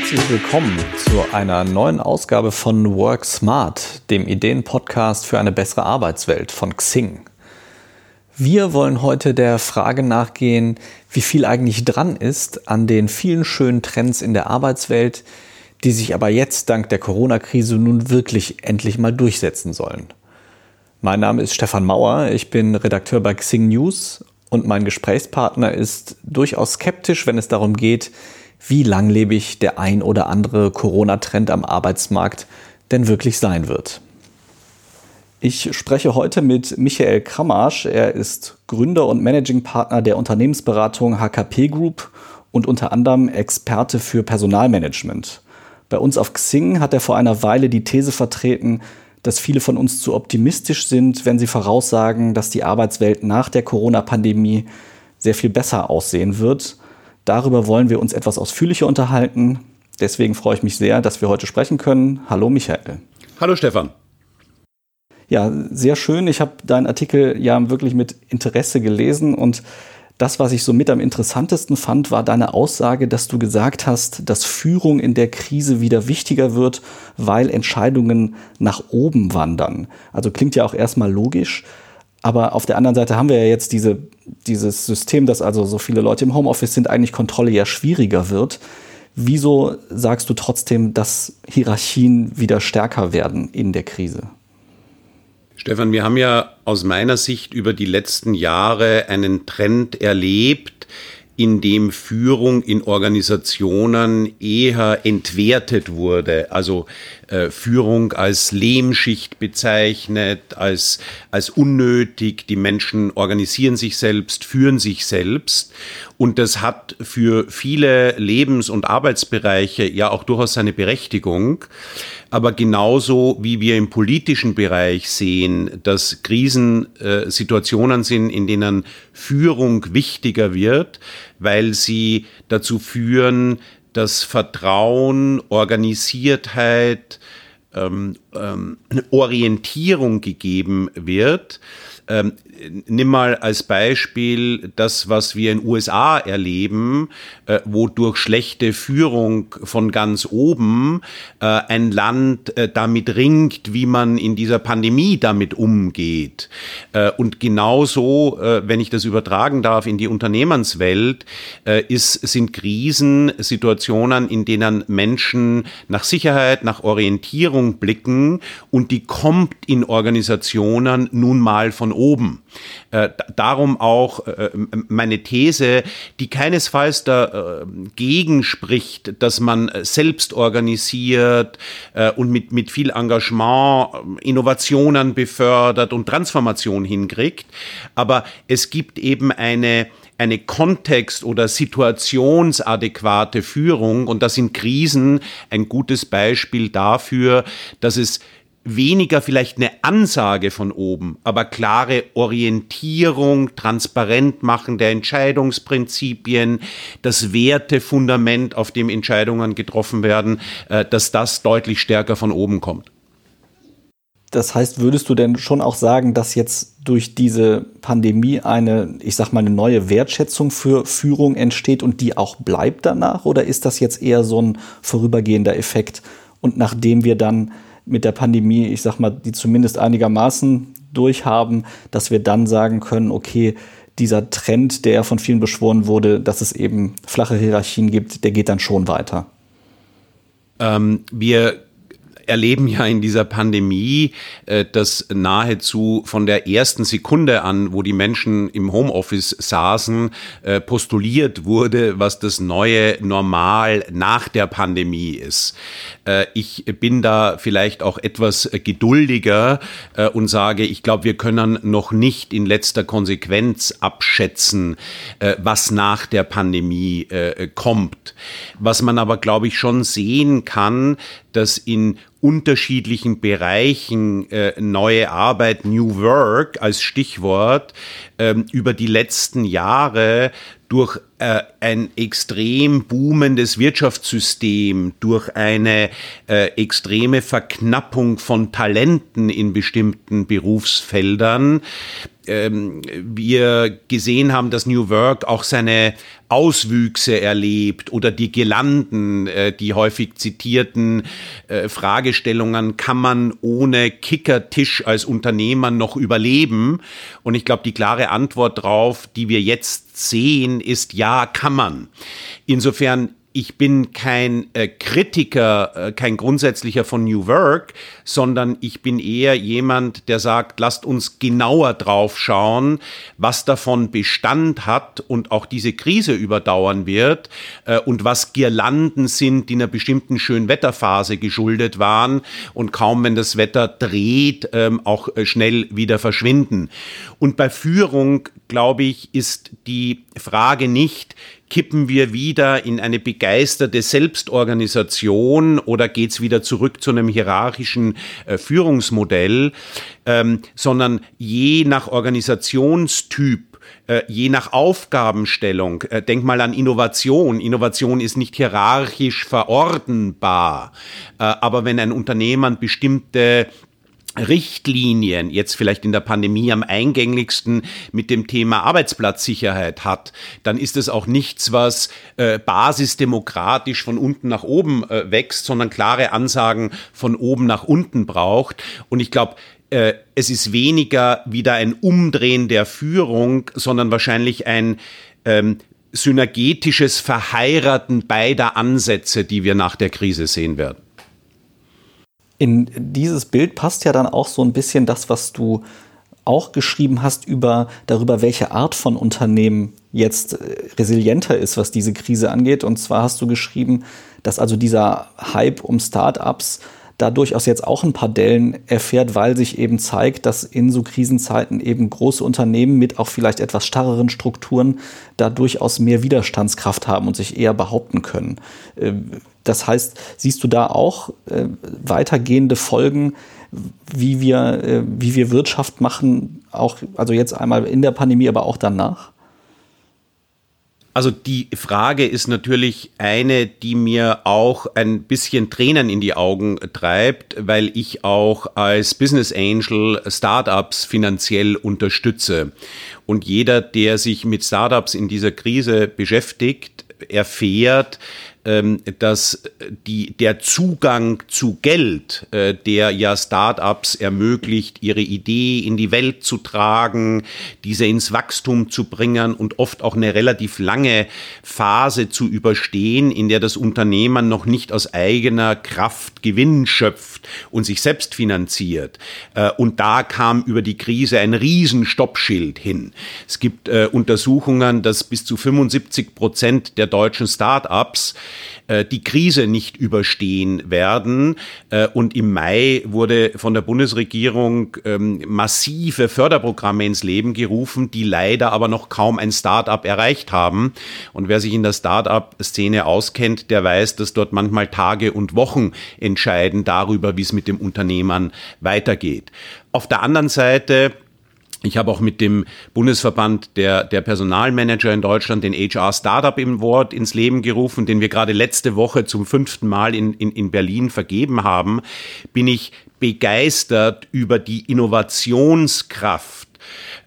herzlich willkommen zu einer neuen Ausgabe von Work Smart, dem Ideenpodcast für eine bessere Arbeitswelt von Xing. Wir wollen heute der Frage nachgehen, wie viel eigentlich dran ist an den vielen schönen Trends in der Arbeitswelt, die sich aber jetzt dank der Corona-Krise nun wirklich endlich mal durchsetzen sollen. Mein Name ist Stefan Mauer, ich bin Redakteur bei Xing News und mein Gesprächspartner ist durchaus skeptisch, wenn es darum geht, wie langlebig der ein oder andere Corona-Trend am Arbeitsmarkt denn wirklich sein wird. Ich spreche heute mit Michael Kramasch. Er ist Gründer und Managing Partner der Unternehmensberatung HKP Group und unter anderem Experte für Personalmanagement. Bei uns auf Xing hat er vor einer Weile die These vertreten, dass viele von uns zu optimistisch sind, wenn sie voraussagen, dass die Arbeitswelt nach der Corona-Pandemie sehr viel besser aussehen wird. Darüber wollen wir uns etwas ausführlicher unterhalten. Deswegen freue ich mich sehr, dass wir heute sprechen können. Hallo Michael. Hallo Stefan. Ja, sehr schön. Ich habe deinen Artikel ja wirklich mit Interesse gelesen und das, was ich so mit am interessantesten fand, war deine Aussage, dass du gesagt hast, dass Führung in der Krise wieder wichtiger wird, weil Entscheidungen nach oben wandern. Also klingt ja auch erstmal logisch. Aber auf der anderen Seite haben wir ja jetzt diese, dieses System, dass also so viele Leute im Homeoffice sind, eigentlich Kontrolle ja schwieriger wird. Wieso sagst du trotzdem, dass Hierarchien wieder stärker werden in der Krise? Stefan, wir haben ja aus meiner Sicht über die letzten Jahre einen Trend erlebt, in dem Führung in Organisationen eher entwertet wurde. Also äh, Führung als Lehmschicht bezeichnet, als, als unnötig. Die Menschen organisieren sich selbst, führen sich selbst. Und das hat für viele Lebens- und Arbeitsbereiche ja auch durchaus seine Berechtigung. Aber genauso wie wir im politischen Bereich sehen, dass Krisensituationen sind, in denen Führung wichtiger wird, weil sie dazu führen, dass Vertrauen, Organisiertheit, ähm, ähm, Orientierung gegeben wird, ähm, nimm mal als Beispiel das, was wir in USA erleben, äh, wo durch schlechte Führung von ganz oben äh, ein Land äh, damit ringt, wie man in dieser Pandemie damit umgeht. Äh, und genauso, äh, wenn ich das übertragen darf in die Unternehmenswelt, äh, ist, sind Krisen Situationen, in denen Menschen nach Sicherheit, nach Orientierung blicken und die kommt in Organisationen nun mal von oben. Äh, darum auch äh, meine These, die keinesfalls dagegen spricht, dass man selbst organisiert äh, und mit, mit viel Engagement Innovationen befördert und Transformation hinkriegt. Aber es gibt eben eine eine kontext- oder situationsadäquate Führung. Und das sind Krisen ein gutes Beispiel dafür, dass es weniger vielleicht eine Ansage von oben, aber klare Orientierung, transparent machen der Entscheidungsprinzipien, das Wertefundament, auf dem Entscheidungen getroffen werden, äh, dass das deutlich stärker von oben kommt. Das heißt, würdest du denn schon auch sagen, dass jetzt durch diese Pandemie eine, ich sag mal, eine neue Wertschätzung für Führung entsteht und die auch bleibt danach? Oder ist das jetzt eher so ein vorübergehender Effekt? Und nachdem wir dann mit der Pandemie, ich sag mal, die zumindest einigermaßen durchhaben, dass wir dann sagen können, okay, dieser Trend, der von vielen beschworen wurde, dass es eben flache Hierarchien gibt, der geht dann schon weiter. Ähm, wir erleben ja in dieser Pandemie, äh, dass nahezu von der ersten Sekunde an, wo die Menschen im Homeoffice saßen, äh, postuliert wurde, was das neue Normal nach der Pandemie ist. Äh, ich bin da vielleicht auch etwas geduldiger und sage, ich glaube, wir können noch nicht in letzter Konsequenz abschätzen, was nach der Pandemie kommt. Was man aber, glaube ich, schon sehen kann, dass in unterschiedlichen Bereichen äh, neue Arbeit, New Work als Stichwort, ähm, über die letzten Jahre durch äh, ein extrem boomendes Wirtschaftssystem, durch eine äh, extreme Verknappung von Talenten in bestimmten Berufsfeldern ähm, wir gesehen haben, dass New Work auch seine Auswüchse erlebt oder die Gelanden, äh, die häufig zitierten äh, Fragestellungen, kann man ohne Kickertisch als Unternehmer noch überleben? Und ich glaube, die klare Antwort drauf, die wir jetzt sehen, ist ja, kann man. Insofern ich bin kein äh, Kritiker, äh, kein grundsätzlicher von New Work, sondern ich bin eher jemand, der sagt, lasst uns genauer drauf schauen, was davon Bestand hat und auch diese Krise überdauern wird äh, und was Girlanden sind, die einer bestimmten Schönwetterphase geschuldet waren und kaum, wenn das Wetter dreht, ähm, auch äh, schnell wieder verschwinden. Und bei Führung, glaube ich, ist die Frage nicht, kippen wir wieder in eine begeisterte Selbstorganisation oder geht's wieder zurück zu einem hierarchischen äh, Führungsmodell, ähm, sondern je nach Organisationstyp äh, je nach Aufgabenstellung, äh, denk mal an Innovation. Innovation ist nicht hierarchisch verordnbar. Äh, aber wenn ein Unternehmen bestimmte Richtlinien jetzt vielleicht in der Pandemie am eingänglichsten mit dem Thema Arbeitsplatzsicherheit hat, dann ist es auch nichts, was äh, basisdemokratisch von unten nach oben äh, wächst, sondern klare Ansagen von oben nach unten braucht. Und ich glaube, äh, es ist weniger wieder ein Umdrehen der Führung, sondern wahrscheinlich ein ähm, synergetisches Verheiraten beider Ansätze, die wir nach der Krise sehen werden in dieses Bild passt ja dann auch so ein bisschen das, was du auch geschrieben hast über darüber, welche Art von Unternehmen jetzt äh, resilienter ist, was diese Krise angeht. Und zwar hast du geschrieben, dass also dieser Hype um Startups da durchaus jetzt auch ein paar Dellen erfährt, weil sich eben zeigt, dass in so Krisenzeiten eben große Unternehmen mit auch vielleicht etwas starreren Strukturen da durchaus mehr Widerstandskraft haben und sich eher behaupten können. Das heißt, siehst du da auch äh, weitergehende Folgen, wie wir, äh, wie wir Wirtschaft machen, auch also jetzt einmal in der Pandemie, aber auch danach? Also die Frage ist natürlich eine, die mir auch ein bisschen Tränen in die Augen treibt, weil ich auch als Business Angel Startups finanziell unterstütze. Und jeder, der sich mit Startups in dieser Krise beschäftigt, erfährt, dass die, der Zugang zu Geld, äh, der ja Startups ermöglicht, ihre Idee in die Welt zu tragen, diese ins Wachstum zu bringen und oft auch eine relativ lange Phase zu überstehen, in der das Unternehmen noch nicht aus eigener Kraft Gewinn schöpft und sich selbst finanziert. Äh, und da kam über die Krise ein Riesenstoppschild hin. Es gibt äh, Untersuchungen, dass bis zu 75 Prozent der deutschen Startups äh, die Krise nicht überstehen werden. Äh, und im Mai wurde von der Bundesregierung ähm, massive Förderprogramme ins Leben gerufen, die leider aber noch kaum ein Start-up erreicht haben. Und wer sich in der Start-up-Szene auskennt, der weiß, dass dort manchmal Tage und Wochen entscheiden darüber, wie es mit dem Unternehmern weitergeht. Auf der anderen Seite ich habe auch mit dem Bundesverband der, der Personalmanager in Deutschland den HR Startup im Wort ins Leben gerufen, den wir gerade letzte Woche zum fünften Mal in, in, in Berlin vergeben haben, bin ich begeistert über die Innovationskraft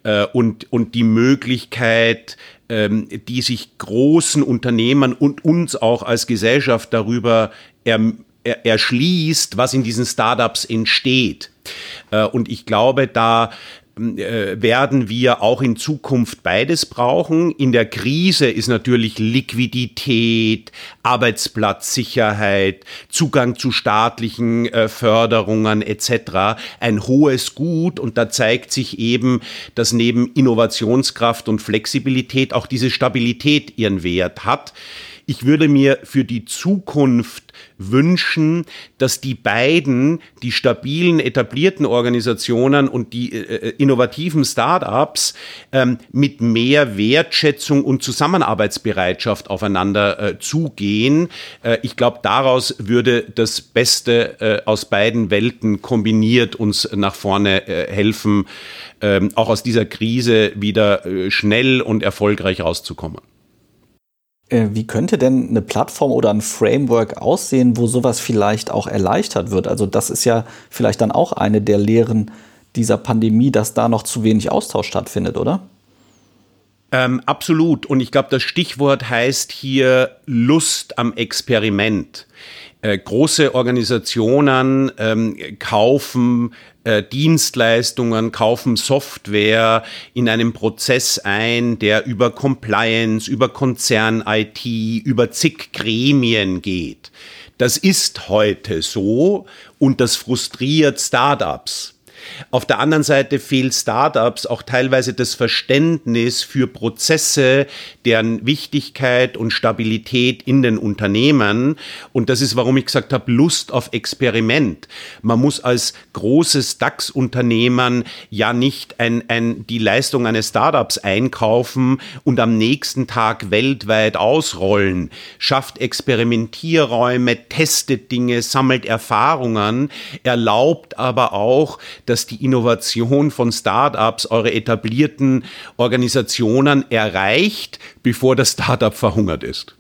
äh, und, und die Möglichkeit, ähm, die sich großen Unternehmen und uns auch als Gesellschaft darüber er, er, erschließt, was in diesen Startups entsteht. Äh, und ich glaube, da werden wir auch in Zukunft beides brauchen. In der Krise ist natürlich Liquidität, Arbeitsplatzsicherheit, Zugang zu staatlichen äh, Förderungen etc. ein hohes Gut und da zeigt sich eben, dass neben Innovationskraft und Flexibilität auch diese Stabilität ihren Wert hat. Ich würde mir für die Zukunft wünschen, dass die beiden, die stabilen, etablierten Organisationen und die äh, äh, innovativen Start-ups ähm, mit mehr Wertschätzung und Zusammenarbeitsbereitschaft aufeinander äh, zugehen. Äh, ich glaube, daraus würde das Beste äh, aus beiden Welten kombiniert uns nach vorne äh, helfen, ähm, auch aus dieser Krise wieder schnell und erfolgreich rauszukommen. Äh, wie könnte denn eine Plattform oder ein Framework aussehen, wo sowas vielleicht auch erleichtert wird? Also das ist ja vielleicht dann auch eine der Lehren dieser Pandemie, dass da noch zu wenig Austausch stattfindet, oder? Ähm, absolut. Und ich glaube, das Stichwort heißt hier Lust am Experiment. Äh, große Organisationen ähm, kaufen äh, Dienstleistungen, kaufen Software in einem Prozess ein, der über Compliance, über Konzern-IT, über zig Gremien geht. Das ist heute so und das frustriert Startups. Auf der anderen Seite fehlt Startups auch teilweise das Verständnis für Prozesse, deren Wichtigkeit und Stabilität in den Unternehmen. Und das ist, warum ich gesagt habe, Lust auf Experiment. Man muss als großes DAX-Unternehmen ja nicht ein, ein, die Leistung eines Startups einkaufen und am nächsten Tag weltweit ausrollen. Schafft Experimentierräume, testet Dinge, sammelt Erfahrungen, erlaubt aber auch, dass dass die Innovation von Startups eure etablierten Organisationen erreicht, bevor das Startup verhungert ist.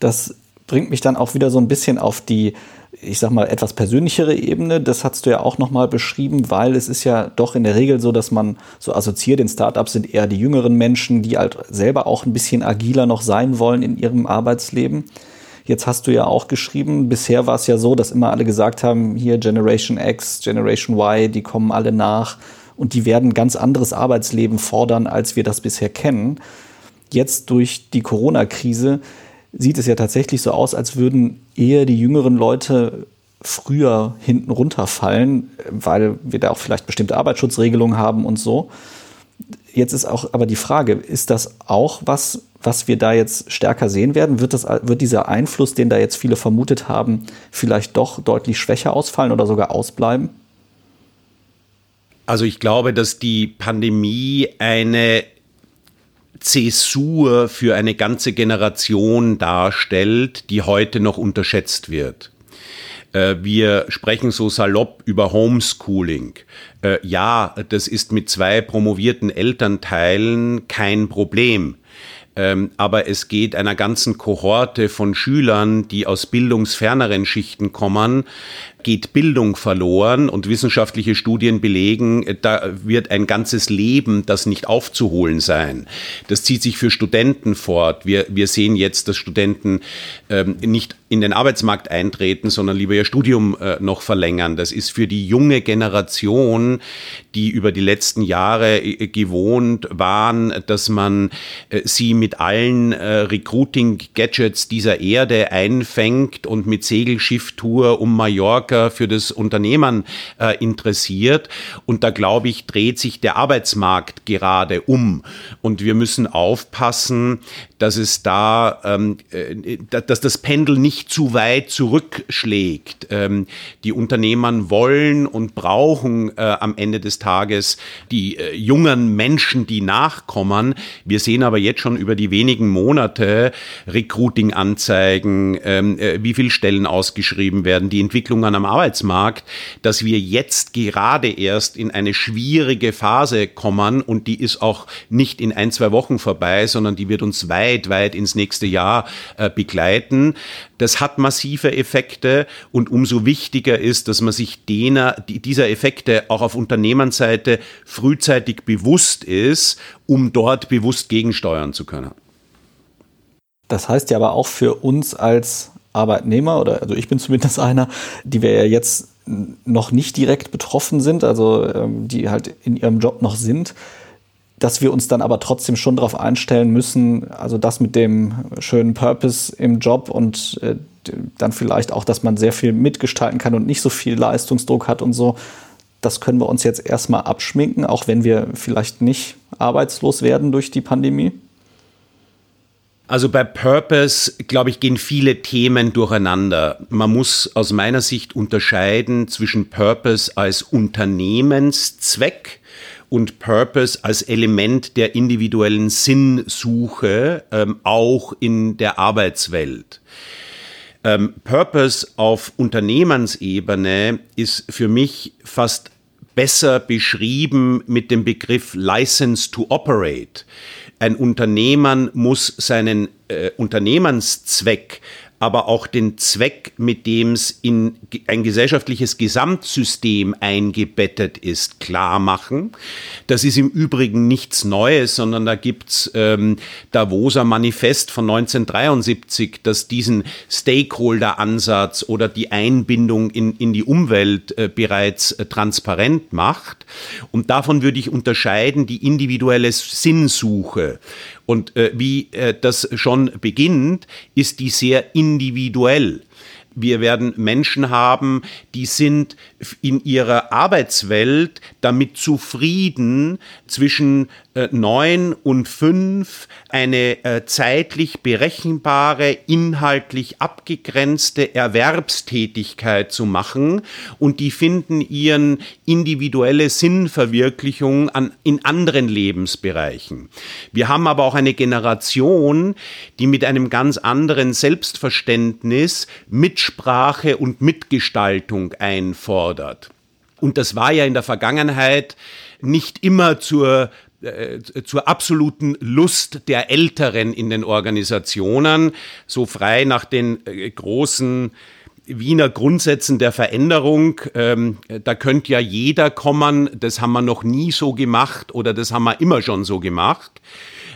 Das bringt mich dann auch wieder so ein bisschen auf die, ich sag mal, etwas persönlichere Ebene. Das hast du ja auch nochmal beschrieben, weil es ist ja doch in der Regel so, dass man so assoziiert, in Startups sind eher die jüngeren Menschen, die halt selber auch ein bisschen agiler noch sein wollen in ihrem Arbeitsleben. Jetzt hast du ja auch geschrieben, bisher war es ja so, dass immer alle gesagt haben, hier Generation X, Generation Y, die kommen alle nach und die werden ganz anderes Arbeitsleben fordern, als wir das bisher kennen. Jetzt durch die Corona-Krise sieht es ja tatsächlich so aus, als würden eher die jüngeren Leute früher hinten runterfallen, weil wir da auch vielleicht bestimmte Arbeitsschutzregelungen haben und so. Jetzt ist auch aber die Frage, ist das auch was, was wir da jetzt stärker sehen werden? Wird, das, wird dieser Einfluss, den da jetzt viele vermutet haben, vielleicht doch deutlich schwächer ausfallen oder sogar ausbleiben? Also ich glaube, dass die Pandemie eine Zäsur für eine ganze Generation darstellt, die heute noch unterschätzt wird. Äh, wir sprechen so salopp über Homeschooling. Äh, ja, das ist mit zwei promovierten Elternteilen kein Problem. Ähm, aber es geht einer ganzen Kohorte von Schülern, die aus bildungsferneren Schichten kommen, geht Bildung verloren und wissenschaftliche Studien belegen, da wird ein ganzes Leben das nicht aufzuholen sein. Das zieht sich für Studenten fort. Wir, wir sehen jetzt, dass Studenten ähm, nicht in den Arbeitsmarkt eintreten, sondern lieber ihr Studium äh, noch verlängern. Das ist für die junge Generation, die über die letzten Jahre äh, gewohnt waren, dass man äh, sie mit allen äh, Recruiting-Gadgets dieser Erde einfängt und mit Segelschifftour um Mallorca stärker für das Unternehmen äh, interessiert. Und da glaube ich, dreht sich der Arbeitsmarkt gerade um. Und wir müssen aufpassen, dass es da, ähm, äh, dass das Pendel nicht zu weit zurückschlägt. Ähm, die Unternehmen wollen und brauchen äh, am Ende des Tages die äh, jungen Menschen, die nachkommen. Wir sehen aber jetzt schon über die wenigen Monate Recruiting-Anzeigen, ähm, äh, wie viele Stellen ausgeschrieben werden, die Entwicklungen am Arbeitsmarkt, dass wir jetzt gerade erst in eine schwierige Phase kommen und die ist auch nicht in ein, zwei Wochen vorbei, sondern die wird uns weit, weit ins nächste Jahr äh, begleiten. Das hat massive Effekte und umso wichtiger ist, dass man sich dener, dieser Effekte auch auf Unternehmensseite frühzeitig bewusst ist, um dort bewusst gegensteuern zu können. Das heißt ja aber auch für uns als Arbeitnehmer, oder also ich bin zumindest einer, die wir ja jetzt noch nicht direkt betroffen sind, also ähm, die halt in ihrem Job noch sind, dass wir uns dann aber trotzdem schon darauf einstellen müssen, also das mit dem schönen Purpose im Job und äh, dann vielleicht auch, dass man sehr viel mitgestalten kann und nicht so viel Leistungsdruck hat und so. Das können wir uns jetzt erstmal abschminken, auch wenn wir vielleicht nicht arbeitslos werden durch die Pandemie. Also bei Purpose, glaube ich, gehen viele Themen durcheinander. Man muss aus meiner Sicht unterscheiden zwischen Purpose als Unternehmenszweck und Purpose als Element der individuellen Sinnsuche, ähm, auch in der Arbeitswelt. Ähm, Purpose auf Unternehmensebene ist für mich fast besser beschrieben mit dem Begriff License to Operate ein Unternehmen muss seinen äh, Unternehmenszweck aber auch den Zweck, mit dem es in ein gesellschaftliches Gesamtsystem eingebettet ist, klar machen. Das ist im Übrigen nichts Neues, sondern da gibt's ähm, Davoser Manifest von 1973, das diesen Stakeholder-Ansatz oder die Einbindung in, in die Umwelt äh, bereits äh, transparent macht. Und davon würde ich unterscheiden die individuelle Sinnsuche. Und äh, wie äh, das schon beginnt, ist die sehr individuell. Wir werden Menschen haben, die sind in ihrer Arbeitswelt damit zufrieden, zwischen neun und fünf eine äh, zeitlich berechenbare, inhaltlich abgegrenzte Erwerbstätigkeit zu machen und die finden ihren individuelle Sinnverwirklichung an, in anderen Lebensbereichen. Wir haben aber auch eine Generation, die mit einem ganz anderen Selbstverständnis Mitsprache und Mitgestaltung einfordert. Und das war ja in der Vergangenheit nicht immer zur äh, zur absoluten Lust der Älteren in den Organisationen, so frei nach den äh, großen Wiener Grundsätzen der Veränderung. Ähm, da könnte ja jeder kommen, das haben wir noch nie so gemacht oder das haben wir immer schon so gemacht.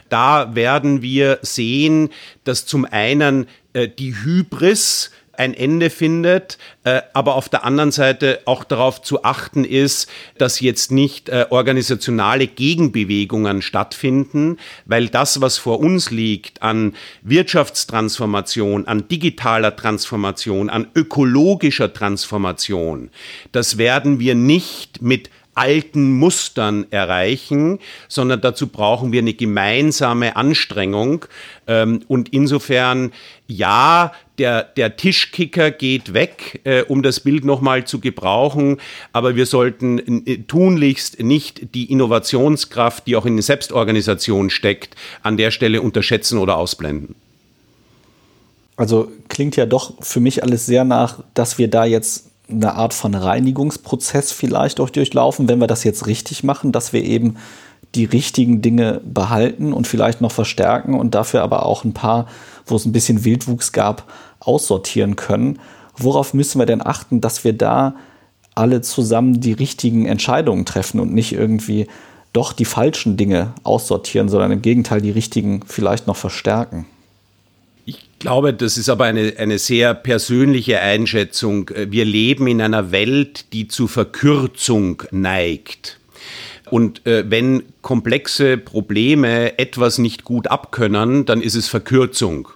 Da werden wir sehen, dass zum einen äh, die Hybris ein Ende findet, äh, aber auf der anderen Seite auch darauf zu achten ist, dass jetzt nicht äh, organisationale Gegenbewegungen stattfinden, weil das, was vor uns liegt an Wirtschaftstransformation, an digitaler Transformation, an ökologischer Transformation, das werden wir nicht mit alten Mustern erreichen, sondern dazu brauchen wir eine gemeinsame Anstrengung. Ähm, und insofern, ja, der, der Tischkicker geht weg, äh, um das Bild nochmal zu gebrauchen, aber wir sollten äh, tunlichst nicht die Innovationskraft, die auch in der Selbstorganisation steckt, an der Stelle unterschätzen oder ausblenden. Also klingt ja doch für mich alles sehr nach, dass wir da jetzt eine Art von Reinigungsprozess vielleicht auch durchlaufen, wenn wir das jetzt richtig machen, dass wir eben die richtigen Dinge behalten und vielleicht noch verstärken und dafür aber auch ein paar, wo es ein bisschen Wildwuchs gab, aussortieren können. Worauf müssen wir denn achten, dass wir da alle zusammen die richtigen Entscheidungen treffen und nicht irgendwie doch die falschen Dinge aussortieren, sondern im Gegenteil die richtigen vielleicht noch verstärken? glaube, das ist aber eine, eine sehr persönliche Einschätzung. Wir leben in einer Welt, die zu Verkürzung neigt. Und äh, wenn komplexe Probleme etwas nicht gut abkönnen, dann ist es Verkürzung.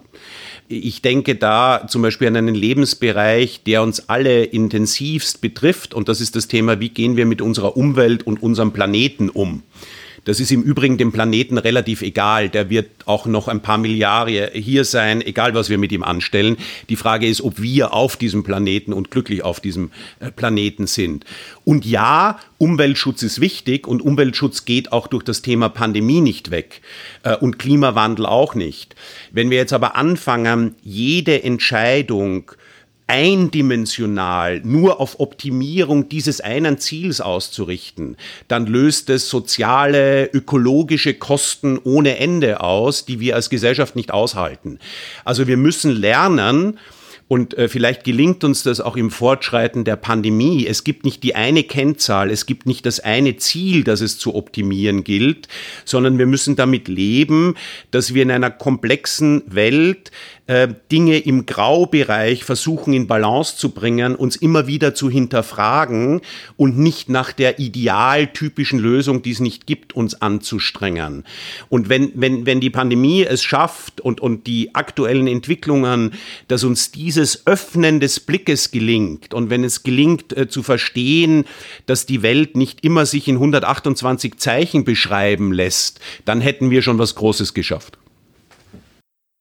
Ich denke da zum Beispiel an einen Lebensbereich, der uns alle intensivst betrifft. Und das ist das Thema, wie gehen wir mit unserer Umwelt und unserem Planeten um. Das ist im Übrigen dem Planeten relativ egal. Der wird auch noch ein paar Milliarden hier sein, egal was wir mit ihm anstellen. Die Frage ist, ob wir auf diesem Planeten und glücklich auf diesem äh, Planeten sind. Und ja, Umweltschutz ist wichtig und Umweltschutz geht auch durch das Thema Pandemie nicht weg äh, und Klimawandel auch nicht. Wenn wir jetzt aber anfangen, jede Entscheidung eindimensional nur auf Optimierung dieses einen Ziels auszurichten, dann löst es soziale, ökologische Kosten ohne Ende aus, die wir als Gesellschaft nicht aushalten. Also wir müssen lernen, und äh, vielleicht gelingt uns das auch im Fortschreiten der Pandemie. Es gibt nicht die eine Kennzahl, es gibt nicht das eine Ziel, das es zu optimieren gilt, sondern wir müssen damit leben, dass wir in einer komplexen Welt äh, Dinge im Graubereich versuchen in Balance zu bringen, uns immer wieder zu hinterfragen und nicht nach der idealtypischen Lösung, die es nicht gibt, uns anzustrengen. Und wenn, wenn, wenn die Pandemie es schafft und, und die aktuellen Entwicklungen, dass uns dieses Öffnen des Blickes gelingt und wenn es gelingt äh, zu verstehen, dass die Welt nicht immer sich in 128 Zeichen beschreiben lässt, dann hätten wir schon was Großes geschafft.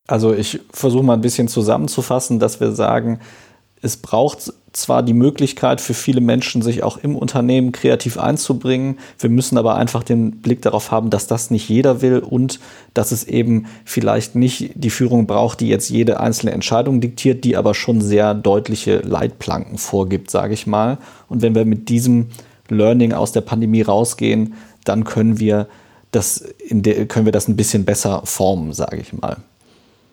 Also ich versuche mal ein bisschen zusammenzufassen, dass wir sagen, es braucht zwar die Möglichkeit für viele Menschen, sich auch im Unternehmen kreativ einzubringen. Wir müssen aber einfach den Blick darauf haben, dass das nicht jeder will und dass es eben vielleicht nicht die Führung braucht, die jetzt jede einzelne Entscheidung diktiert, die aber schon sehr deutliche Leitplanken vorgibt, sage ich mal. Und wenn wir mit diesem Learning aus der Pandemie rausgehen, dann können wir das, können wir das ein bisschen besser formen, sage ich mal.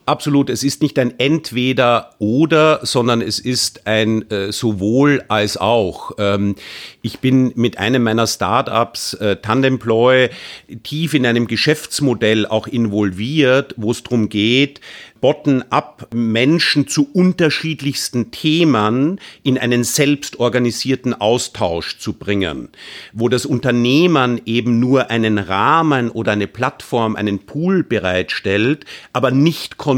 Absolut, es ist nicht ein Entweder oder, sondern es ist ein äh, sowohl als auch. Ähm, ich bin mit einem meiner Startups, äh, Tandemploy, tief in einem Geschäftsmodell auch involviert, wo es darum geht, bottom-up Menschen zu unterschiedlichsten Themen in einen selbstorganisierten Austausch zu bringen, wo das Unternehmen eben nur einen Rahmen oder eine Plattform, einen Pool bereitstellt, aber nicht kontrolliert,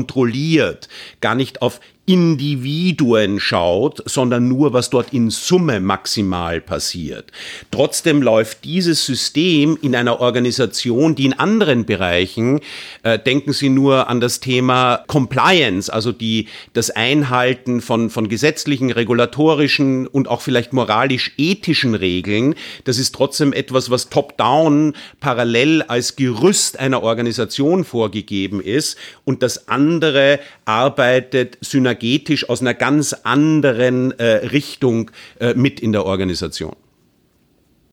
gar nicht auf Individuen schaut, sondern nur, was dort in Summe maximal passiert. Trotzdem läuft dieses System in einer Organisation, die in anderen Bereichen, äh, denken Sie nur an das Thema Compliance, also die, das Einhalten von, von gesetzlichen, regulatorischen und auch vielleicht moralisch-ethischen Regeln, das ist trotzdem etwas, was top-down parallel als Gerüst einer Organisation vorgegeben ist und das andere arbeitet synergisch synergetisch aus einer ganz anderen äh, Richtung äh, mit in der Organisation.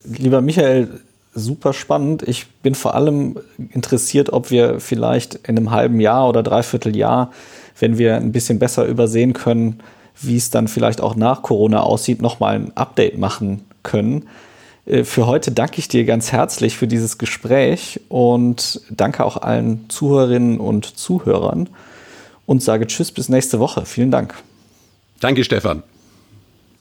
Lieber Michael, super spannend. Ich bin vor allem interessiert, ob wir vielleicht in einem halben Jahr oder dreiviertel Jahr, wenn wir ein bisschen besser übersehen können, wie es dann vielleicht auch nach Corona aussieht, nochmal ein Update machen können. Äh, für heute danke ich dir ganz herzlich für dieses Gespräch und danke auch allen Zuhörerinnen und Zuhörern und sage Tschüss bis nächste Woche. Vielen Dank. Danke, Stefan.